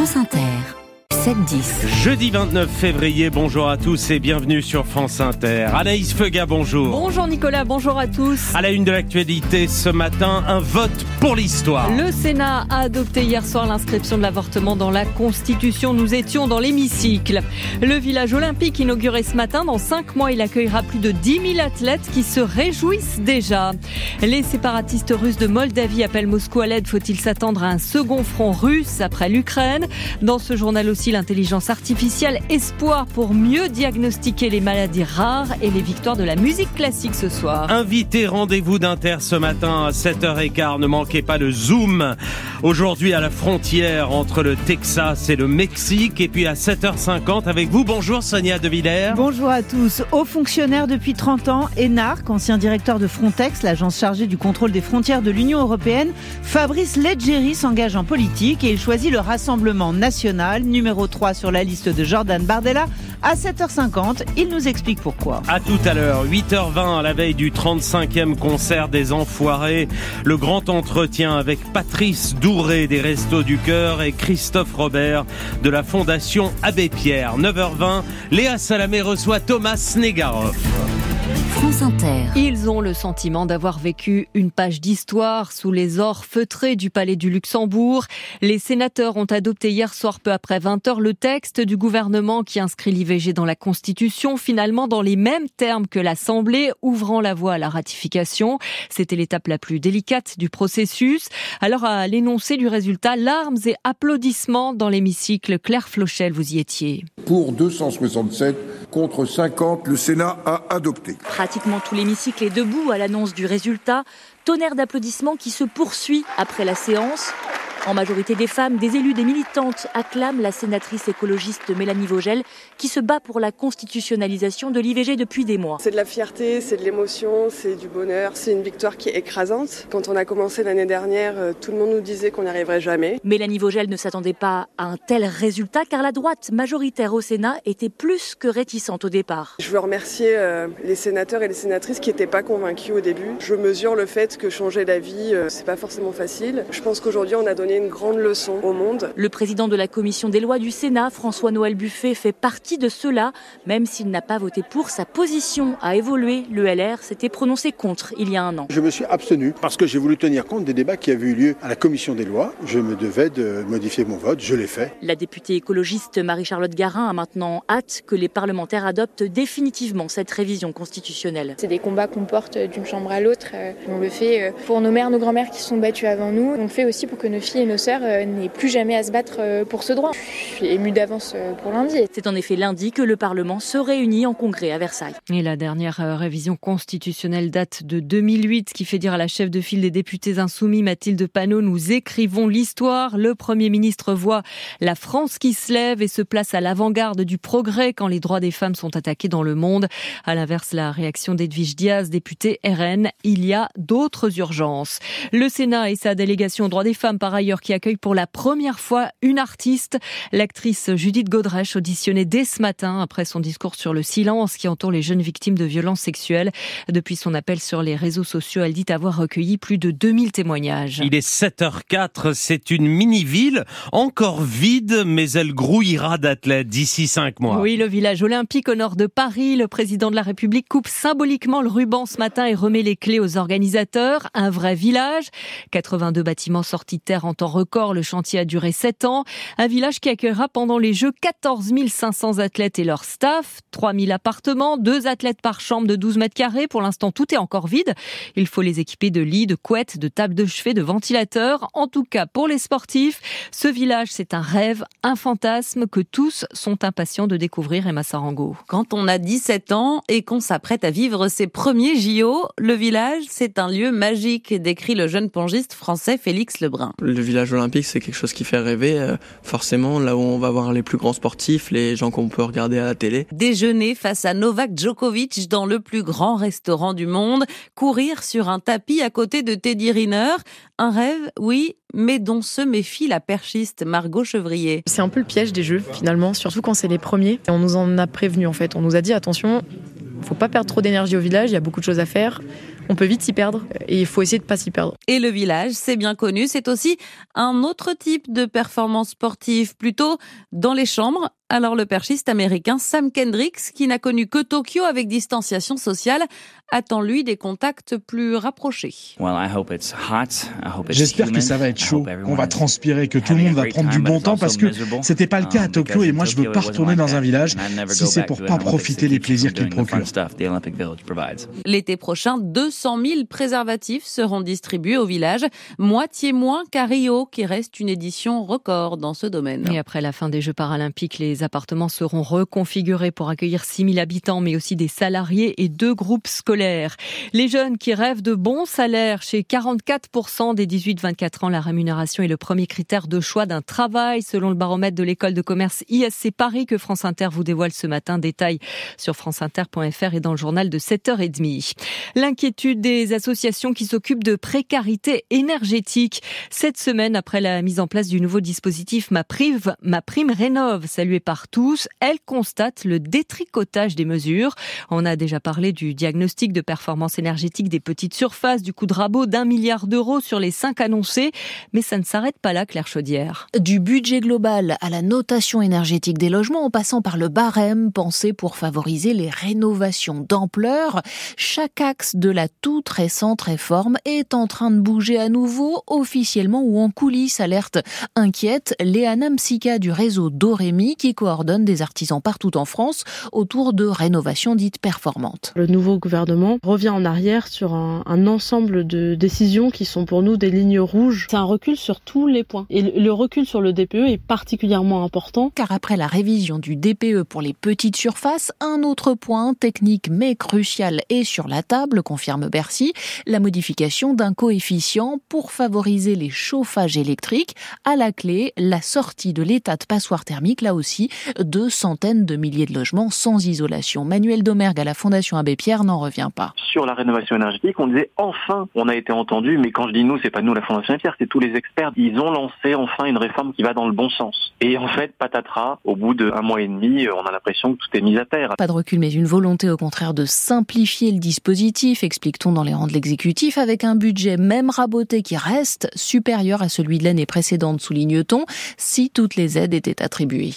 France Inter. 7-10. Jeudi 29 février, bonjour à tous et bienvenue sur France Inter. Anaïs Feuga, bonjour. Bonjour Nicolas, bonjour à tous. À la une de l'actualité ce matin, un vote pour l'histoire. Le Sénat a adopté hier soir l'inscription de l'avortement dans la Constitution. Nous étions dans l'hémicycle. Le village olympique inauguré ce matin, dans cinq mois, il accueillera plus de 10 000 athlètes qui se réjouissent déjà. Les séparatistes russes de Moldavie appellent Moscou à l'aide. Faut-il s'attendre à un second front russe après l'Ukraine? Dans ce journal aussi, l'intelligence artificielle, espoir pour mieux diagnostiquer les maladies rares et les victoires de la musique classique ce soir. Invité rendez-vous d'Inter ce matin à 7h15, ne manquez pas le Zoom. Aujourd'hui à la frontière entre le Texas et le Mexique et puis à 7h50 avec vous. Bonjour Sonia De Villers. Bonjour à tous. Haut fonctionnaire depuis 30 ans, Énarque, ancien directeur de Frontex, l'agence chargée du contrôle des frontières de l'Union européenne, Fabrice Leggeri s'engage en politique et il choisit le Rassemblement national numéro 3 sur la liste de Jordan Bardella. À 7h50, il nous explique pourquoi. À tout à l'heure, 8h20 à la veille du 35e concert des Enfoirés. Le grand entretien avec Patrice Douré des Restos du Cœur et Christophe Robert de la Fondation Abbé Pierre. 9h20, Léa Salamé reçoit Thomas Negaroff. France Inter. Ils ont le sentiment d'avoir vécu une page d'histoire sous les ors feutrés du Palais du Luxembourg. Les sénateurs ont adopté hier soir peu après 20h le texte du gouvernement qui inscrit l'IVG dans la Constitution, finalement dans les mêmes termes que l'Assemblée, ouvrant la voie à la ratification. C'était l'étape la plus délicate du processus. Alors à l'énoncé du résultat, larmes et applaudissements dans l'hémicycle. Claire Flochel, vous y étiez. Pour 267 contre 50, le Sénat a adopté. Pratiquement tout l'hémicycle est debout à l'annonce du résultat. Tonnerre d'applaudissements qui se poursuit après la séance. En majorité des femmes, des élus, des militantes acclament la sénatrice écologiste Mélanie Vogel qui se bat pour la constitutionnalisation de l'IVG depuis des mois. C'est de la fierté, c'est de l'émotion, c'est du bonheur, c'est une victoire qui est écrasante. Quand on a commencé l'année dernière, euh, tout le monde nous disait qu'on n'y arriverait jamais. Mélanie Vogel ne s'attendait pas à un tel résultat car la droite majoritaire au Sénat était plus que réticente au départ. Je veux remercier euh, les sénateurs et les sénatrices qui n'étaient pas convaincus au début. Je mesure le fait que changer la vie, euh, c'est pas forcément facile. Je pense qu'aujourd'hui, on a donné une grande leçon au monde. Le président de la commission des lois du Sénat, François-Noël Buffet, fait partie de ceux-là. Même s'il n'a pas voté pour, sa position a évolué. Le LR s'était prononcé contre il y a un an. Je me suis abstenu parce que j'ai voulu tenir compte des débats qui avaient eu lieu à la commission des lois. Je me devais de modifier mon vote, je l'ai fait. La députée écologiste Marie-Charlotte Garin a maintenant hâte que les parlementaires adoptent définitivement cette révision constitutionnelle. C'est des combats qu'on porte d'une chambre à l'autre. On le fait pour nos mères, nos grands-mères qui se sont battues avant nous. On le fait aussi pour que nos filles et nos sœurs n'aient plus jamais à se battre pour ce droit. Je suis émue d'avance pour lundi. C'est en effet lundi que le Parlement se réunit en congrès à Versailles. Et la dernière euh, révision constitutionnelle date de 2008, qui fait dire à la chef de file des députés insoumis, Mathilde Panot, nous écrivons l'histoire. Le Premier ministre voit la France qui se lève et se place à l'avant-garde du progrès quand les droits des femmes sont attaqués dans le monde. À l'inverse, la réaction d'Edwige Diaz, député RN, il y a d'autres urgences. Le Sénat et sa délégation aux droits des femmes, par ailleurs, qui accueille pour la première fois une artiste, l'actrice Judith Godrèche, auditionnée dès ce matin après son discours sur le silence qui entoure les jeunes victimes de violences sexuelles. Depuis son appel sur les réseaux sociaux, elle dit avoir recueilli plus de 2000 témoignages. Il est 7h04, c'est une mini-ville encore vide, mais elle grouillera d'athlètes d'ici 5 mois. Oui, le village olympique au nord de Paris, le président de la République coupe symboliquement le ruban ce matin et remet les clés aux organisateurs. Un vrai village, 82 bâtiments sortis de terre en temps record, le chantier a duré 7 ans. Un village qui accueillera pendant les Jeux 14 500 athlètes et leur staff, 3000 appartements, deux athlètes par chambre de 12 mètres carrés. Pour l'instant, tout est encore vide. Il faut les équiper de lits, de couettes, de tables de chevet, de ventilateurs. En tout cas, pour les sportifs, ce village, c'est un rêve, un fantasme que tous sont impatients de découvrir, Emma Sarango. Quand on a 17 ans et qu'on s'apprête à vivre ses premiers JO, le village, c'est un lieu magique, décrit le jeune pongiste français Félix Lebrun. Le village olympique, c'est quelque chose qui fait rêver, euh, forcément, là où on va voir les plus grands sportifs, les gens qu'on peut regarder à la télé. Déjeuner face à Novak Djokovic dans le plus grand restaurant du monde, courir sur un tapis à côté de Teddy Riner, un rêve, oui, mais dont se méfie la perchiste Margot Chevrier. C'est un peu le piège des jeux finalement, surtout quand c'est les premiers. Et on nous en a prévenu en fait, on nous a dit attention, faut pas perdre trop d'énergie au village, il y a beaucoup de choses à faire. On peut vite s'y perdre et il faut essayer de pas s'y perdre. Et le village, c'est bien connu, c'est aussi un autre type de performance sportive, plutôt dans les chambres, alors le perchiste américain Sam Kendricks, qui n'a connu que Tokyo avec distanciation sociale, attend lui des contacts plus rapprochés. J'espère que ça va être chaud, qu'on va transpirer, que tout le monde va prendre du bon temps parce que c'était pas le cas à um, Tokyo et moi je veux pas retourner dans un village si c'est pour pas profiter des plaisirs qu'il procure. L'été prochain, 200 000 préservatifs seront distribués au village, moitié moins qu'à Rio, qui reste une édition record dans ce domaine. Et après la fin des Jeux paralympiques, les les appartements seront reconfigurés pour accueillir 6000 habitants, mais aussi des salariés et deux groupes scolaires. Les jeunes qui rêvent de bons salaires, chez 44% des 18-24 ans, la rémunération est le premier critère de choix d'un travail, selon le baromètre de l'école de commerce ISC Paris que France Inter vous dévoile ce matin. Détail sur franceinter.fr et dans le journal de 7h30. L'inquiétude des associations qui s'occupent de précarité énergétique. Cette semaine, après la mise en place du nouveau dispositif Ma Prime, Ma Prime Rénove, salué par par tous. Elle constate le détricotage des mesures. On a déjà parlé du diagnostic de performance énergétique des petites surfaces, du coup de rabot d'un milliard d'euros sur les cinq annoncés. Mais ça ne s'arrête pas là, Claire Chaudière. Du budget global à la notation énergétique des logements en passant par le barème pensé pour favoriser les rénovations d'ampleur, chaque axe de la toute récente réforme est en train de bouger à nouveau, officiellement ou en coulisses, alerte inquiète Léana Msika du réseau Dorémy qui coordonne des artisans partout en France autour de rénovations dites performantes. Le nouveau gouvernement revient en arrière sur un, ensemble de décisions qui sont pour nous des lignes rouges. C'est un recul sur tous les points. Et le recul sur le DPE est particulièrement important. Car après la révision du DPE pour les petites surfaces, un autre point technique mais crucial est sur la table, confirme Bercy, la modification d'un coefficient pour favoriser les chauffages électriques. À la clé, la sortie de l'état de passoire thermique, là aussi, de centaines de milliers de logements sans isolation. Manuel Domergue à la Fondation Abbé Pierre n'en revient pas. Sur la rénovation énergétique, on disait enfin, on a été entendu, mais quand je dis nous, c'est pas nous la Fondation Abbé Pierre, c'est tous les experts. Ils ont lancé enfin une réforme qui va dans le bon sens. Et en fait, patatras, au bout d'un mois et demi, on a l'impression que tout est mis à terre. Pas de recul, mais une volonté au contraire de simplifier le dispositif, explique-t-on dans les rangs de l'exécutif, avec un budget même raboté qui reste supérieur à celui de l'année précédente, souligne-t-on, si toutes les aides étaient attribuées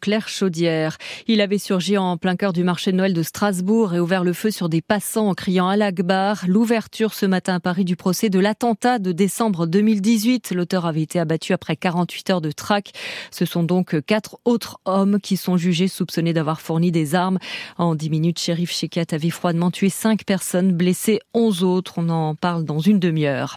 Claire Chaudière. Il avait surgi en plein cœur du marché de Noël de Strasbourg et ouvert le feu sur des passants en criant à l'Akbar. L'ouverture ce matin à Paris du procès de l'attentat de décembre 2018. L'auteur avait été abattu après 48 heures de traque. Ce sont donc quatre autres hommes qui sont jugés soupçonnés d'avoir fourni des armes. En 10 minutes, shérif Shekat avait froidement tué 5 personnes, blessé 11 autres. On en parle dans une demi-heure.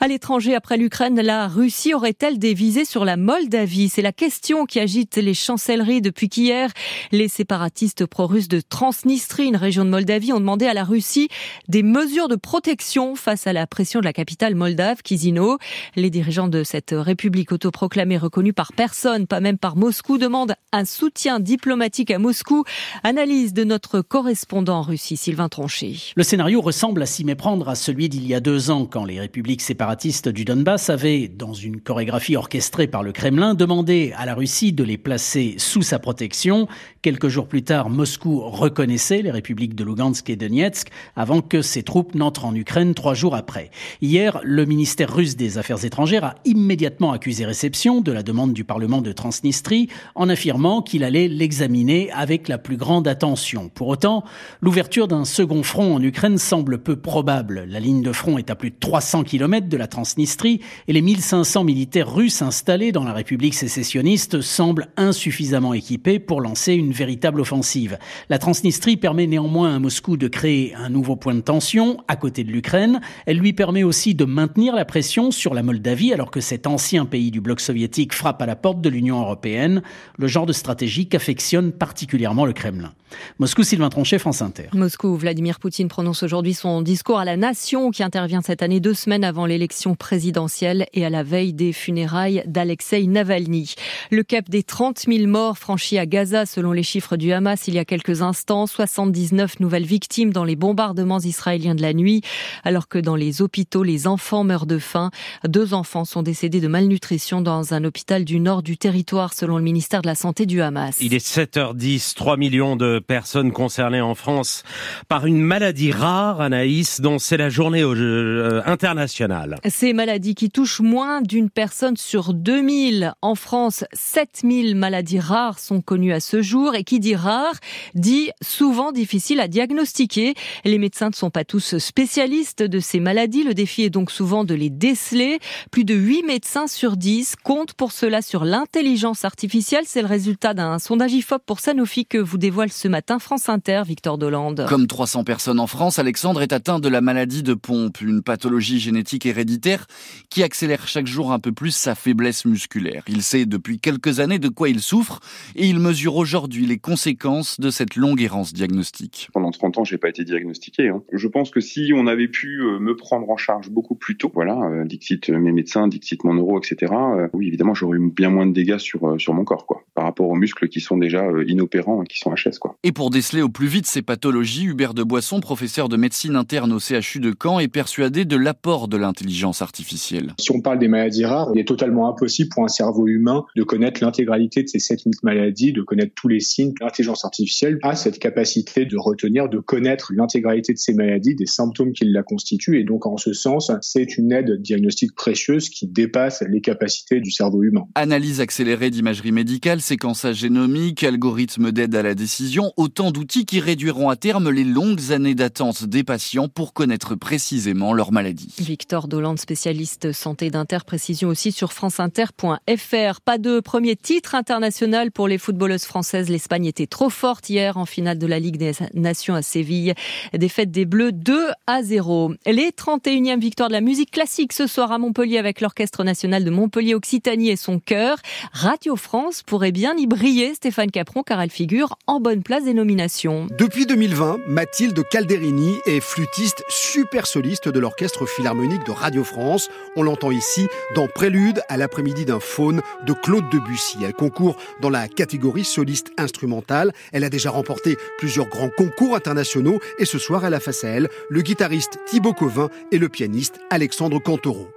À l'étranger, après l'Ukraine, la Russie aurait-elle des visées sur la Moldavie? C'est la question qui agite les chancelleries depuis qu'hier, les séparatistes pro-russes de Transnistrie, une région de Moldavie, ont demandé à la Russie des mesures de protection face à la pression de la capitale moldave, Kizino. Les dirigeants de cette république autoproclamée reconnue par personne, pas même par Moscou, demandent un soutien diplomatique à Moscou. Analyse de notre correspondant en Russie, Sylvain Tronchet. Le scénario ressemble à s'y méprendre à celui d'il y a deux ans, quand les républiques séparatistes du Donbass avaient, dans une chorégraphie orchestrée par le Kremlin, demandé à la Russie de les sous sa protection. Quelques jours plus tard, Moscou reconnaissait les républiques de Lugansk et Donetsk avant que ses troupes n'entrent en Ukraine trois jours après. Hier, le ministère russe des Affaires étrangères a immédiatement accusé réception de la demande du Parlement de Transnistrie en affirmant qu'il allait l'examiner avec la plus grande attention. Pour autant, l'ouverture d'un second front en Ukraine semble peu probable. La ligne de front est à plus de 300 km de la Transnistrie et les 1500 militaires russes installés dans la République sécessionniste semblent insuffisamment équipés pour lancer une véritable offensive. La Transnistrie permet néanmoins à Moscou de créer un nouveau point de tension à côté de l'Ukraine. Elle lui permet aussi de maintenir la pression sur la Moldavie alors que cet ancien pays du bloc soviétique frappe à la porte de l'Union européenne, le genre de stratégie qu'affectionne particulièrement le Kremlin. Moscou, Sylvain Tronchet, France Inter. Moscou, Vladimir Poutine prononce aujourd'hui son discours à la nation qui intervient cette année deux semaines avant l'élection présidentielle et à la veille des funérailles d'Alexei Navalny. Le cap des 30 30 000 morts franchis à Gaza selon les chiffres du Hamas il y a quelques instants, 79 nouvelles victimes dans les bombardements israéliens de la nuit, alors que dans les hôpitaux, les enfants meurent de faim. Deux enfants sont décédés de malnutrition dans un hôpital du nord du territoire selon le ministère de la Santé du Hamas. Il est 7h10, 3 millions de personnes concernées en France par une maladie rare, Anaïs, dont c'est la journée euh, internationale. Ces maladies qui touchent moins d'une personne sur 2000 en France, 7000 maladies rares sont connues à ce jour et qui dit rare dit souvent difficile à diagnostiquer. Les médecins ne sont pas tous spécialistes de ces maladies. Le défi est donc souvent de les déceler. Plus de 8 médecins sur 10 comptent pour cela sur l'intelligence artificielle. C'est le résultat d'un sondage IFOP pour Sanofi que vous dévoile ce matin France Inter, Victor Dolande. Comme 300 personnes en France, Alexandre est atteint de la maladie de Pompe, une pathologie génétique héréditaire qui accélère chaque jour un peu plus sa faiblesse musculaire. Il sait depuis quelques années de quoi il souffre et il mesure aujourd'hui les conséquences de cette longue errance diagnostique. Pendant 30 ans, j'ai pas été diagnostiqué. Hein. Je pense que si on avait pu euh, me prendre en charge beaucoup plus tôt, voilà, euh, dixit mes médecins, dixit mon neuro, etc. Euh, oui, évidemment, j'aurais eu bien moins de dégâts sur sur mon corps, quoi, rapport aux muscles qui sont déjà inopérants, qui sont HS, quoi. Et pour déceler au plus vite ces pathologies, Hubert de Boisson, professeur de médecine interne au CHU de Caen, est persuadé de l'apport de l'intelligence artificielle. Si on parle des maladies rares, il est totalement impossible pour un cerveau humain de connaître l'intégralité de ces 7000 maladies, de connaître tous les signes. L'intelligence artificielle a cette capacité de retenir, de connaître l'intégralité de ces maladies, des symptômes qui la constituent. Et donc, en ce sens, c'est une aide diagnostique précieuse qui dépasse les capacités du cerveau humain. Analyse accélérée d'imagerie médicale, génomique, algorithme d'aide à la décision, autant d'outils qui réduiront à terme les longues années d'attente des patients pour connaître précisément leur maladie. Victor Dolande, spécialiste santé d'Inter, précision aussi sur franceinter.fr. Pas de premier titre international pour les footballeuses françaises. L'Espagne était trop forte hier en finale de la Ligue des Nations à Séville. Défaite des Bleus 2 à 0. Les 31e victoires de la musique classique ce soir à Montpellier avec l'Orchestre national de Montpellier Occitanie et son chœur. Radio France pourrait y Stéphane Capron, car elle figure en bonne place des nominations. Depuis 2020, Mathilde Calderini est flûtiste super soliste de l'Orchestre Philharmonique de Radio France. On l'entend ici dans Prélude à l'après-midi d'un faune de Claude Debussy. Elle concourt dans la catégorie soliste instrumentale. Elle a déjà remporté plusieurs grands concours internationaux et ce soir, elle a face à elle le guitariste Thibaut Covin et le pianiste Alexandre Cantoro.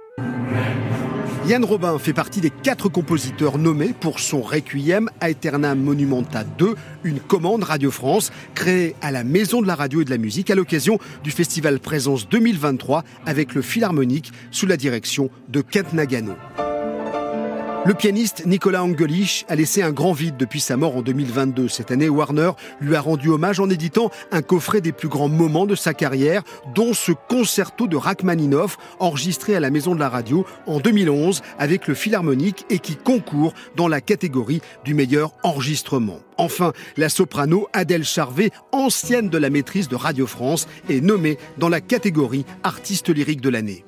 Yann Robin fait partie des quatre compositeurs nommés pour son Requiem Aeternam Monumenta 2, une commande Radio France créée à la Maison de la Radio et de la Musique à l'occasion du festival Présence 2023 avec le Philharmonique sous la direction de Kent Nagano. Le pianiste Nicolas Angelich a laissé un grand vide depuis sa mort en 2022. Cette année, Warner lui a rendu hommage en éditant un coffret des plus grands moments de sa carrière, dont ce concerto de Rachmaninoff enregistré à la Maison de la Radio en 2011 avec le Philharmonique et qui concourt dans la catégorie du meilleur enregistrement. Enfin, la soprano Adèle Charvet, ancienne de la maîtrise de Radio France, est nommée dans la catégorie artiste lyrique de l'année.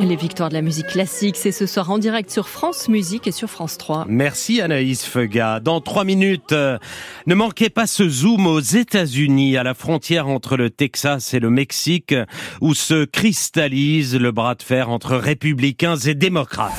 Les victoires de la musique classique, c'est ce soir en direct sur France Musique et sur France 3. Merci Anaïs Feuga. Dans trois minutes, euh, ne manquez pas ce zoom aux États-Unis, à la frontière entre le Texas et le Mexique, où se cristallise le bras de fer entre républicains et démocrates.